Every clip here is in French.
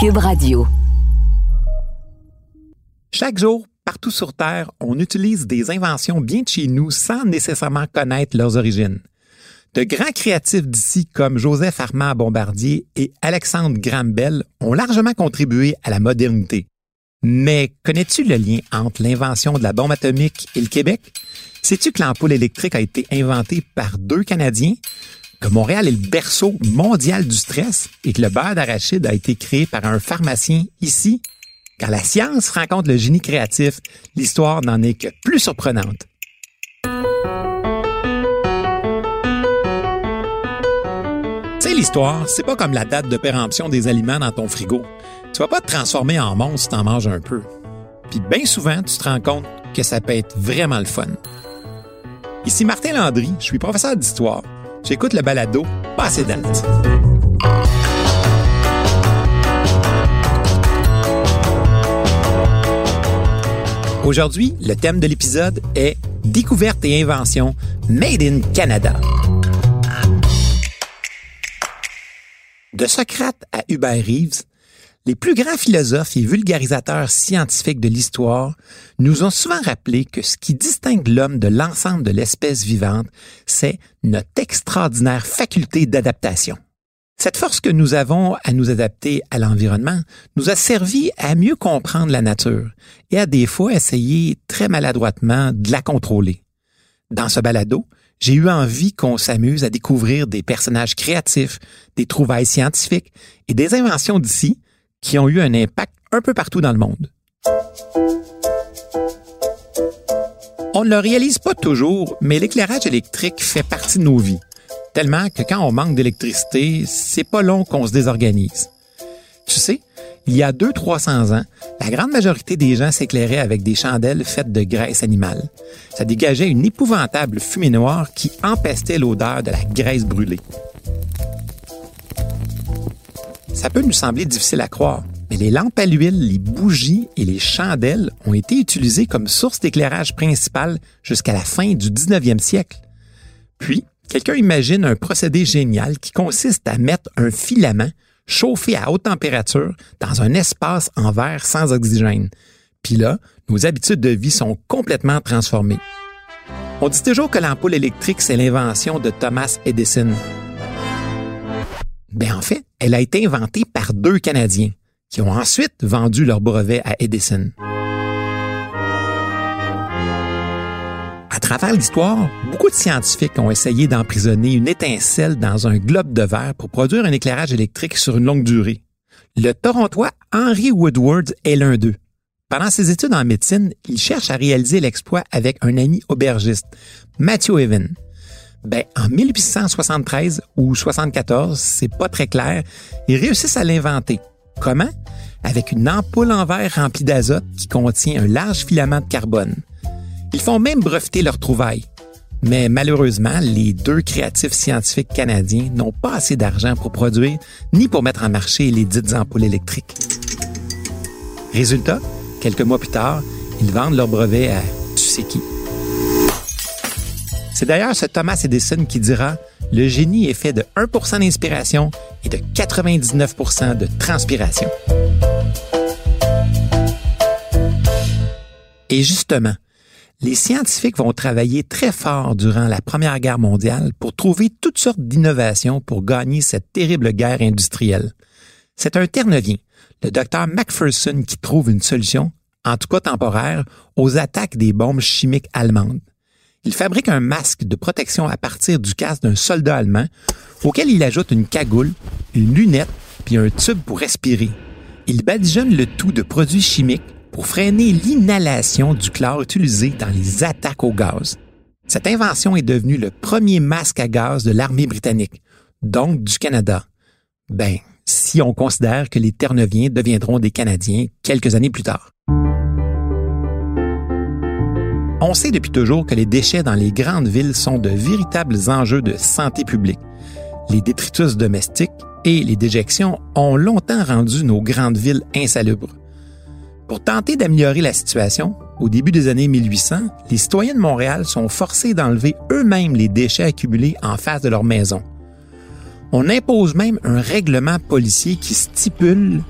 Cube Radio. Chaque jour, partout sur Terre, on utilise des inventions bien de chez nous sans nécessairement connaître leurs origines. De grands créatifs d'ici comme Joseph Armand Bombardier et Alexandre Graham Bell ont largement contribué à la modernité. Mais connais-tu le lien entre l'invention de la bombe atomique et le Québec? Sais-tu que l'ampoule électrique a été inventée par deux Canadiens? Que Montréal est le berceau mondial du stress et que le beurre d'arachide a été créé par un pharmacien ici? Quand la science rencontre le génie créatif, l'histoire n'en est que plus surprenante. Tu sais, l'histoire, c'est pas comme la date de péremption des aliments dans ton frigo. Tu vas pas te transformer en monstre si t'en manges un peu. Puis bien souvent, tu te rends compte que ça peut être vraiment le fun. Ici Martin Landry, je suis professeur d'histoire. J'écoute le balado Passé date. Aujourd'hui, le thème de l'épisode est Découverte et invention Made in Canada. De Socrate à Hubert Reeves, les plus grands philosophes et vulgarisateurs scientifiques de l'histoire nous ont souvent rappelé que ce qui distingue l'homme de l'ensemble de l'espèce vivante, c'est notre extraordinaire faculté d'adaptation. Cette force que nous avons à nous adapter à l'environnement nous a servi à mieux comprendre la nature et à des fois essayer très maladroitement de la contrôler. Dans ce balado, j'ai eu envie qu'on s'amuse à découvrir des personnages créatifs, des trouvailles scientifiques et des inventions d'ici qui ont eu un impact un peu partout dans le monde. On ne le réalise pas toujours, mais l'éclairage électrique fait partie de nos vies tellement que quand on manque d'électricité, c'est pas long qu'on se désorganise. Tu sais, il y a 200-300 ans, la grande majorité des gens s'éclairaient avec des chandelles faites de graisse animale. Ça dégageait une épouvantable fumée noire qui empestait l'odeur de la graisse brûlée. Ça peut nous sembler difficile à croire, mais les lampes à l'huile, les bougies et les chandelles ont été utilisées comme source d'éclairage principale jusqu'à la fin du 19e siècle. Puis, Quelqu'un imagine un procédé génial qui consiste à mettre un filament chauffé à haute température dans un espace en verre sans oxygène. Puis là, nos habitudes de vie sont complètement transformées. On dit toujours que l'ampoule électrique, c'est l'invention de Thomas Edison. Ben en fait, elle a été inventée par deux Canadiens qui ont ensuite vendu leur brevet à Edison. À travers l'histoire, beaucoup de scientifiques ont essayé d'emprisonner une étincelle dans un globe de verre pour produire un éclairage électrique sur une longue durée. Le Torontois Henry Woodward est l'un d'eux. Pendant ses études en médecine, il cherche à réaliser l'exploit avec un ami aubergiste, Matthew Evan. Ben, en 1873 ou 74, c'est pas très clair, ils réussissent à l'inventer. Comment? Avec une ampoule en verre remplie d'azote qui contient un large filament de carbone. Ils font même breveter leur trouvaille. Mais malheureusement, les deux créatifs scientifiques canadiens n'ont pas assez d'argent pour produire ni pour mettre en marché les dites ampoules électriques. Résultat, quelques mois plus tard, ils vendent leur brevet à tu sais qui. C'est d'ailleurs ce Thomas Edison qui dira Le génie est fait de 1% d'inspiration et de 99% de transpiration. Et justement, les scientifiques vont travailler très fort durant la Première Guerre mondiale pour trouver toutes sortes d'innovations pour gagner cette terrible guerre industrielle. C'est un Ternevien, le docteur Macpherson, qui trouve une solution, en tout cas temporaire, aux attaques des bombes chimiques allemandes. Il fabrique un masque de protection à partir du casque d'un soldat allemand, auquel il ajoute une cagoule, une lunette, puis un tube pour respirer. Il badigeonne le tout de produits chimiques pour freiner l'inhalation du chlore utilisé dans les attaques au gaz. Cette invention est devenue le premier masque à gaz de l'armée britannique, donc du Canada. Ben, si on considère que les Terre-Neuviens deviendront des Canadiens quelques années plus tard. On sait depuis toujours que les déchets dans les grandes villes sont de véritables enjeux de santé publique. Les détritus domestiques et les déjections ont longtemps rendu nos grandes villes insalubres. Pour tenter d'améliorer la situation, au début des années 1800, les citoyens de Montréal sont forcés d'enlever eux-mêmes les déchets accumulés en face de leur maison. On impose même un règlement policier qui stipule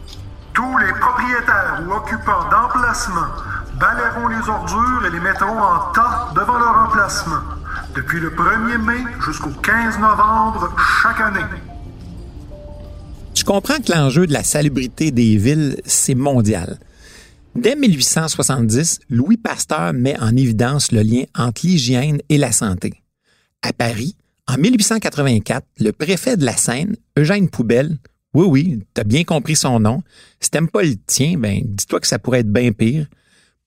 propriétaires ou occupants d'emplacements balayeront les ordures et les mettront en tas devant leur emplacement, depuis le 1er mai jusqu'au 15 novembre chaque année. Je comprends que l'enjeu de la salubrité des villes, c'est mondial. Dès 1870, Louis Pasteur met en évidence le lien entre l'hygiène et la santé. À Paris, en 1884, le préfet de la Seine, Eugène Poubelle, oui, oui, t'as bien compris son nom, si t'aimes pas le tien, ben, dis-toi que ça pourrait être bien pire.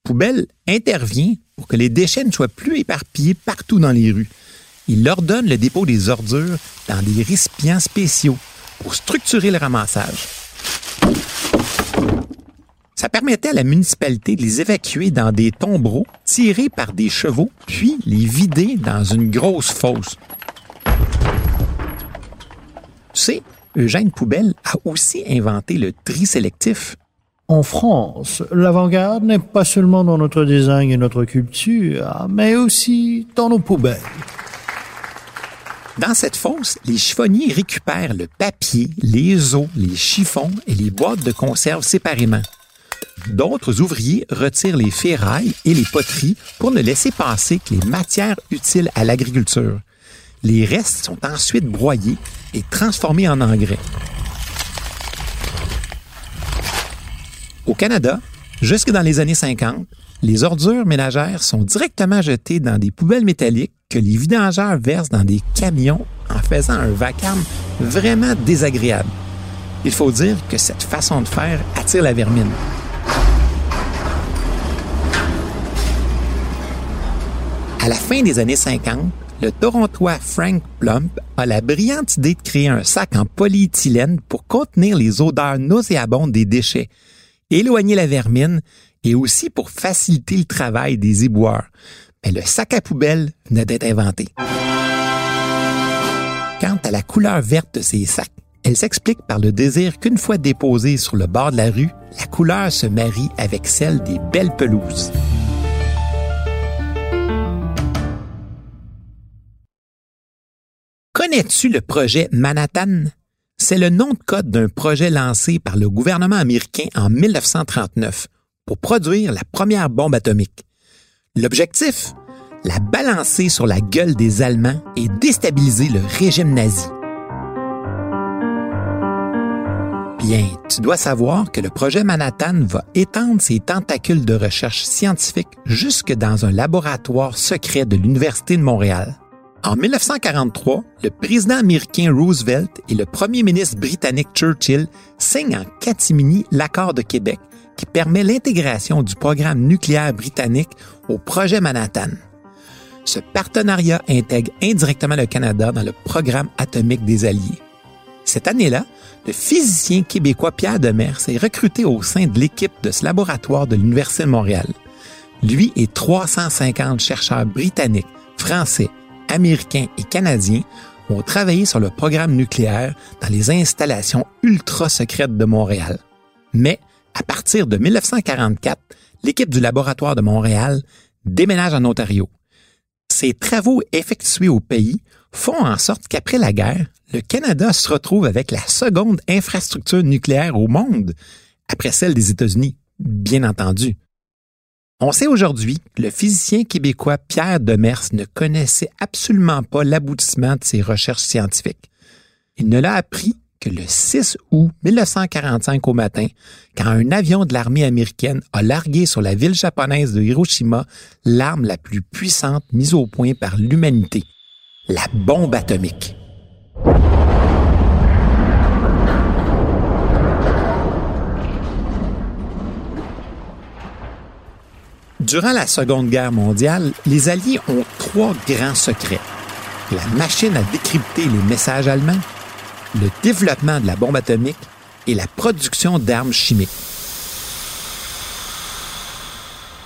Poubelle intervient pour que les déchets ne soient plus éparpillés partout dans les rues. Il ordonne le dépôt des ordures dans des récipients spéciaux pour structurer le ramassage. Ça permettait à la municipalité de les évacuer dans des tombereaux tirés par des chevaux, puis les vider dans une grosse fosse. Tu sais, Eugène Poubelle a aussi inventé le tri sélectif. En France, l'avant-garde n'est pas seulement dans notre design et notre culture, mais aussi dans nos poubelles. Dans cette fosse, les chiffonniers récupèrent le papier, les os, les chiffons et les boîtes de conserve séparément. D'autres ouvriers retirent les ferrailles et les poteries pour ne laisser passer que les matières utiles à l'agriculture. Les restes sont ensuite broyés et transformés en engrais. Au Canada, jusque dans les années 50, les ordures ménagères sont directement jetées dans des poubelles métalliques que les vidangeurs versent dans des camions en faisant un vacarme vraiment désagréable. Il faut dire que cette façon de faire attire la vermine. À la fin des années 50, le Torontois Frank Plump a la brillante idée de créer un sac en polyéthylène pour contenir les odeurs nauséabondes des déchets, éloigner la vermine et aussi pour faciliter le travail des éboueurs. Mais le sac à poubelle venait d'être inventé. Quant à la couleur verte de ces sacs, elle s'explique par le désir qu'une fois déposés sur le bord de la rue, la couleur se marie avec celle des belles pelouses. Connais-tu le projet Manhattan? C'est le nom de code d'un projet lancé par le gouvernement américain en 1939 pour produire la première bombe atomique. L'objectif? La balancer sur la gueule des Allemands et déstabiliser le régime nazi. Bien, tu dois savoir que le projet Manhattan va étendre ses tentacules de recherche scientifique jusque dans un laboratoire secret de l'Université de Montréal. En 1943, le président américain Roosevelt et le premier ministre britannique Churchill signent en catimini l'accord de Québec qui permet l'intégration du programme nucléaire britannique au projet Manhattan. Ce partenariat intègre indirectement le Canada dans le programme atomique des Alliés. Cette année-là, le physicien québécois Pierre Demers est recruté au sein de l'équipe de ce laboratoire de l'Université de Montréal. Lui et 350 chercheurs britanniques, français, américains et canadiens ont travaillé sur le programme nucléaire dans les installations ultra secrètes de Montréal. Mais à partir de 1944, l'équipe du laboratoire de Montréal déménage en Ontario. Ces travaux effectués au pays font en sorte qu'après la guerre, le Canada se retrouve avec la seconde infrastructure nucléaire au monde, après celle des États-Unis, bien entendu. On sait aujourd'hui que le physicien québécois Pierre Demers ne connaissait absolument pas l'aboutissement de ses recherches scientifiques. Il ne l'a appris que le 6 août 1945 au matin, quand un avion de l'armée américaine a largué sur la ville japonaise de Hiroshima l'arme la plus puissante mise au point par l'humanité, la bombe atomique. Durant la Seconde Guerre mondiale, les Alliés ont trois grands secrets. La machine à décrypter les messages allemands, le développement de la bombe atomique et la production d'armes chimiques.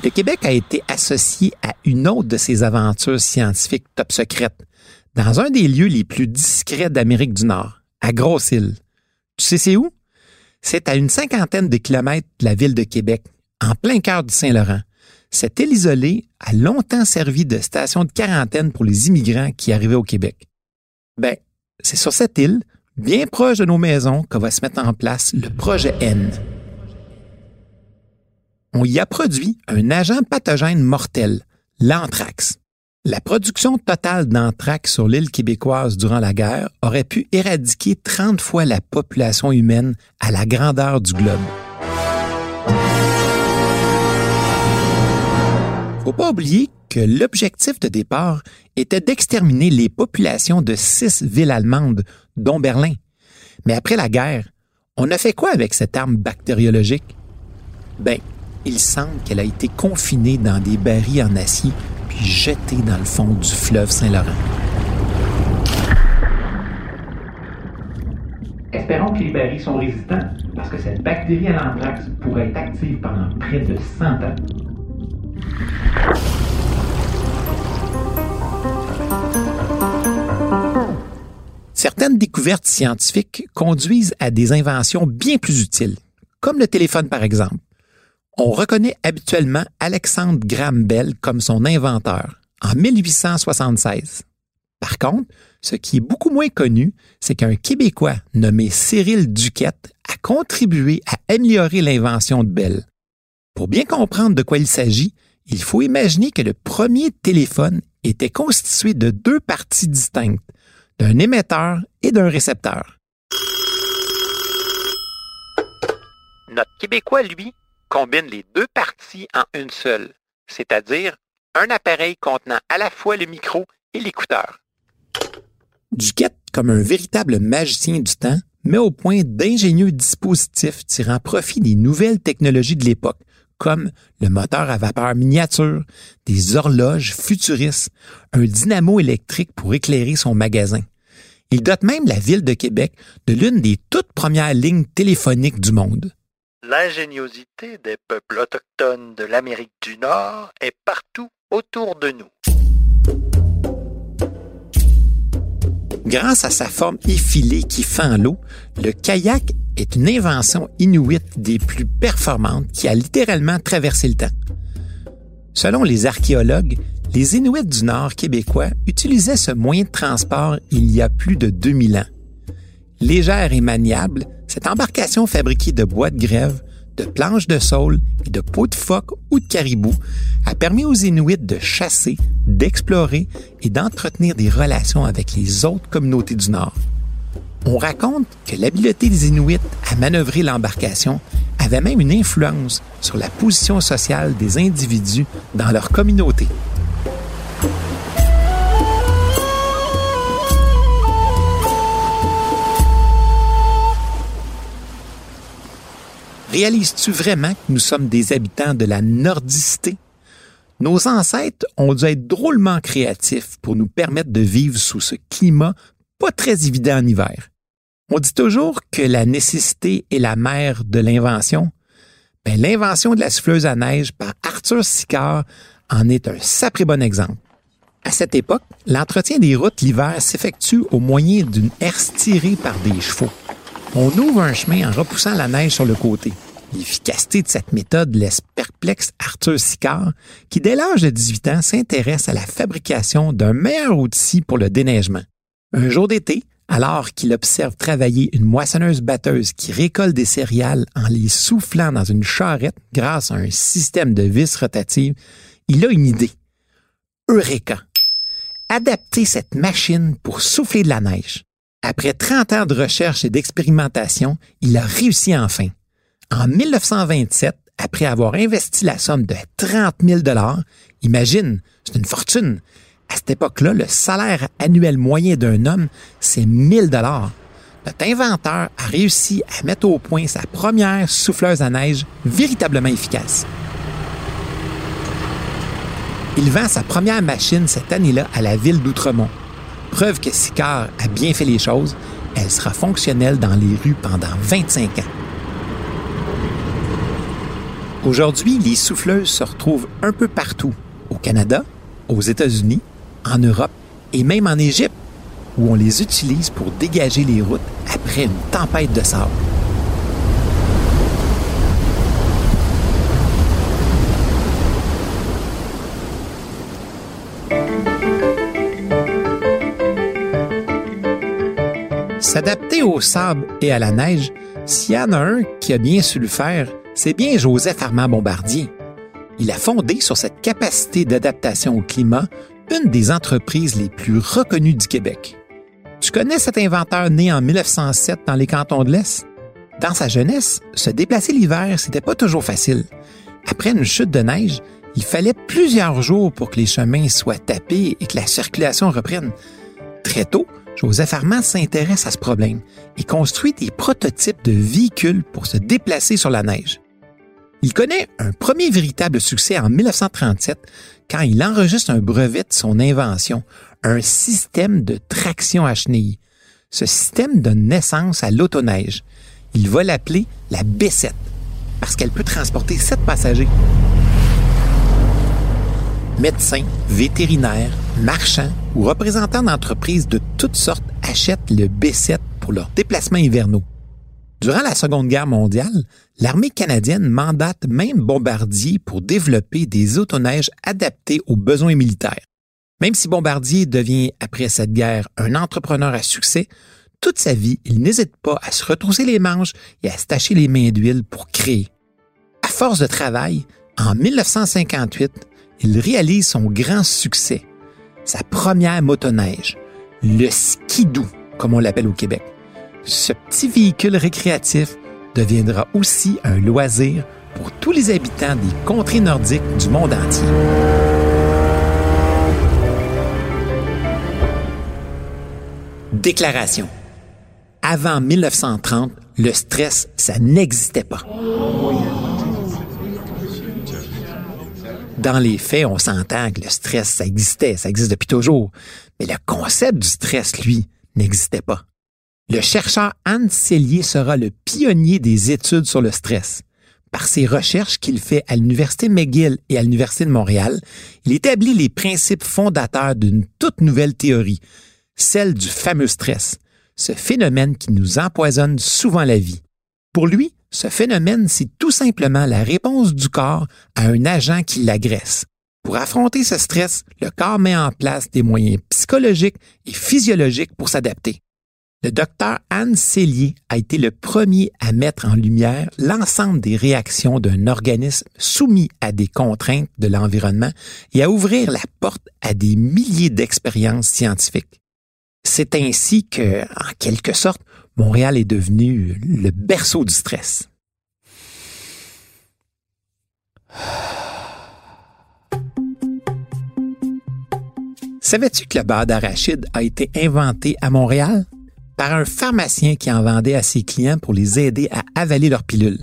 Le Québec a été associé à une autre de ces aventures scientifiques top secrètes, dans un des lieux les plus discrets d'Amérique du Nord, à Grosse-Île. Tu sais c'est où? C'est à une cinquantaine de kilomètres de la ville de Québec, en plein cœur du Saint-Laurent. Cette île isolée a longtemps servi de station de quarantaine pour les immigrants qui arrivaient au Québec. Ben, c'est sur cette île, bien proche de nos maisons, que va se mettre en place le projet N. on y a produit un agent pathogène mortel, l'anthrax. La production totale d'anthrax sur l'île québécoise durant la guerre aurait pu éradiquer 30 fois la population humaine à la grandeur du globe. Faut pas oublier que l'objectif de départ était d'exterminer les populations de six villes allemandes, dont Berlin. Mais après la guerre, on a fait quoi avec cette arme bactériologique? Ben, il semble qu'elle a été confinée dans des barils en acier puis jetée dans le fond du fleuve Saint-Laurent. Espérons que les barils sont résistants, parce que cette bactérie à l'anthrax pourrait être active pendant près de 100 ans. Certaines découvertes scientifiques conduisent à des inventions bien plus utiles, comme le téléphone par exemple. On reconnaît habituellement Alexandre Graham Bell comme son inventeur en 1876. Par contre, ce qui est beaucoup moins connu, c'est qu'un Québécois nommé Cyril Duquette a contribué à améliorer l'invention de Bell. Pour bien comprendre de quoi il s'agit, il faut imaginer que le premier téléphone était constitué de deux parties distinctes, d'un émetteur et d'un récepteur. Notre Québécois, lui, combine les deux parties en une seule, c'est-à-dire un appareil contenant à la fois le micro et l'écouteur. Duquette, comme un véritable magicien du temps, met au point d'ingénieux dispositifs tirant profit des nouvelles technologies de l'époque, comme le moteur à vapeur miniature, des horloges futuristes, un dynamo électrique pour éclairer son magasin. Il dote même la ville de Québec de l'une des toutes premières lignes téléphoniques du monde. L'ingéniosité des peuples autochtones de l'Amérique du Nord est partout autour de nous. Grâce à sa forme effilée qui fend l'eau, le kayak est une invention inuite des plus performantes qui a littéralement traversé le temps. Selon les archéologues, les Inuits du Nord québécois utilisaient ce moyen de transport il y a plus de 2000 ans. Légère et maniable, cette embarcation fabriquée de bois de grève, de planches de saule et de peaux de phoque ou de caribou a permis aux Inuits de chasser, d'explorer et d'entretenir des relations avec les autres communautés du Nord. On raconte que l'habileté des Inuits à manœuvrer l'embarcation avait même une influence sur la position sociale des individus dans leur communauté. Réalises-tu vraiment que nous sommes des habitants de la nordicité? Nos ancêtres ont dû être drôlement créatifs pour nous permettre de vivre sous ce climat pas très évident en hiver. On dit toujours que la nécessité est la mère de l'invention. Ben, l'invention de la souffleuse à neige par Arthur Sicard en est un sacré bon exemple. À cette époque, l'entretien des routes l'hiver s'effectue au moyen d'une herse tirée par des chevaux. On ouvre un chemin en repoussant la neige sur le côté. L'efficacité de cette méthode laisse perplexe Arthur Sicard, qui dès l'âge de 18 ans s'intéresse à la fabrication d'un meilleur outil pour le déneigement. Un jour d'été, alors qu'il observe travailler une moissonneuse batteuse qui récolte des céréales en les soufflant dans une charrette grâce à un système de vis rotatives, il a une idée. Eureka! Adapter cette machine pour souffler de la neige. Après 30 ans de recherche et d'expérimentation, il a réussi enfin. En 1927, après avoir investi la somme de 30 000 imagine, c'est une fortune. À cette époque-là, le salaire annuel moyen d'un homme, c'est 1000 dollars. Notre inventeur a réussi à mettre au point sa première souffleuse à neige véritablement efficace. Il vend sa première machine cette année-là à la ville d'Outremont. Preuve que Sicard a bien fait les choses, elle sera fonctionnelle dans les rues pendant 25 ans. Aujourd'hui, les souffleuses se retrouvent un peu partout, au Canada, aux États-Unis, en Europe et même en Égypte, où on les utilise pour dégager les routes après une tempête de sable. S'adapter au sable et à la neige, s'il y en a un qui a bien su le faire, c'est bien Joseph Armand Bombardier. Il a fondé sur cette capacité d'adaptation au climat une des entreprises les plus reconnues du Québec. Tu connais cet inventeur né en 1907 dans les cantons de l'Est? Dans sa jeunesse, se déplacer l'hiver, c'était pas toujours facile. Après une chute de neige, il fallait plusieurs jours pour que les chemins soient tapés et que la circulation reprenne. Très tôt, Joseph Armand s'intéresse à ce problème et construit des prototypes de véhicules pour se déplacer sur la neige. Il connaît un premier véritable succès en 1937 quand il enregistre un brevet de son invention, un système de traction à chenilles. Ce système donne naissance à l'autoneige. Il va l'appeler la B7 parce qu'elle peut transporter sept passagers. Médecins, vétérinaires, marchands ou représentants d'entreprises de toutes sortes achètent le B7 pour leurs déplacements hivernaux. Durant la Seconde Guerre mondiale, l'armée canadienne mandate même Bombardier pour développer des autoneiges adaptés aux besoins militaires. Même si Bombardier devient, après cette guerre, un entrepreneur à succès, toute sa vie, il n'hésite pas à se retrousser les manches et à se tacher les mains d'huile pour créer. À force de travail, en 1958, il réalise son grand succès, sa première motoneige, le skidoo, comme on l'appelle au Québec. Ce petit véhicule récréatif deviendra aussi un loisir pour tous les habitants des contrées nordiques du monde entier. Déclaration. Avant 1930, le stress, ça n'existait pas. Dans les faits, on s'entend que le stress, ça existait, ça existe depuis toujours. Mais le concept du stress, lui, n'existait pas. Le chercheur Anne Cellier sera le pionnier des études sur le stress. Par ses recherches qu'il fait à l'Université McGill et à l'Université de Montréal, il établit les principes fondateurs d'une toute nouvelle théorie, celle du fameux stress, ce phénomène qui nous empoisonne souvent la vie. Pour lui, ce phénomène, c'est tout simplement la réponse du corps à un agent qui l'agresse. Pour affronter ce stress, le corps met en place des moyens psychologiques et physiologiques pour s'adapter. Le docteur Anne Cellier a été le premier à mettre en lumière l'ensemble des réactions d'un organisme soumis à des contraintes de l'environnement et à ouvrir la porte à des milliers d'expériences scientifiques. C'est ainsi que, en quelque sorte, Montréal est devenu le berceau du stress. Savais-tu que le beurre d'arachide a été inventé à Montréal? par un pharmacien qui en vendait à ses clients pour les aider à avaler leurs pilules.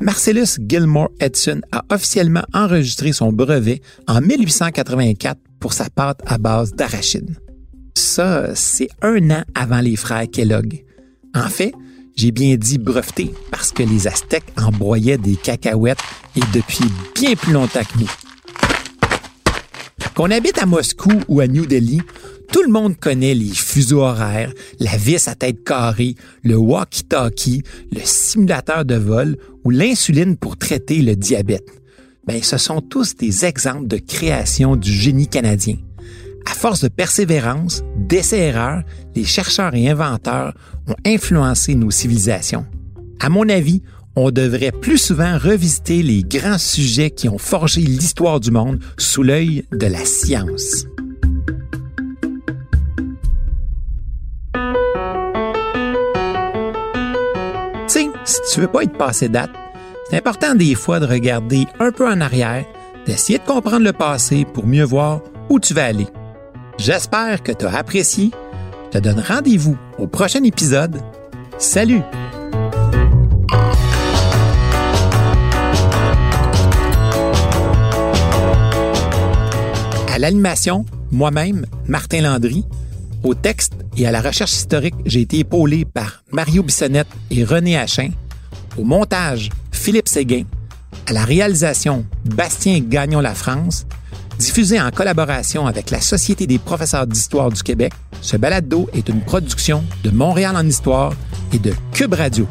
Marcellus Gilmore Edson a officiellement enregistré son brevet en 1884 pour sa pâte à base d'arachide. Ça, c'est un an avant les frères Kellogg. En fait, j'ai bien dit breveté parce que les Aztèques embroyaient des cacahuètes et depuis bien plus longtemps que nous. Qu'on habite à Moscou ou à New Delhi, tout le monde connaît les fuseaux horaires, la vis à tête carrée, le walkie-talkie, le simulateur de vol ou l'insuline pour traiter le diabète. Ben, ce sont tous des exemples de création du génie canadien. À force de persévérance, d'essais-erreurs, les chercheurs et inventeurs ont influencé nos civilisations. À mon avis, on devrait plus souvent revisiter les grands sujets qui ont forgé l'histoire du monde sous l'œil de la science. si tu veux pas être passé date, c'est important des fois de regarder un peu en arrière, d'essayer de comprendre le passé pour mieux voir où tu vas aller. J'espère que tu as apprécié. Je te donne rendez-vous au prochain épisode. Salut! À l'animation, moi-même, Martin Landry, au texte et à la recherche historique, j'ai été épaulé par Mario Bissonnette et René Hachin. Au montage, Philippe Séguin. À la réalisation, Bastien Gagnon La France. Diffusé en collaboration avec la Société des professeurs d'histoire du Québec, ce balado est une production de Montréal en histoire et de Cube Radio.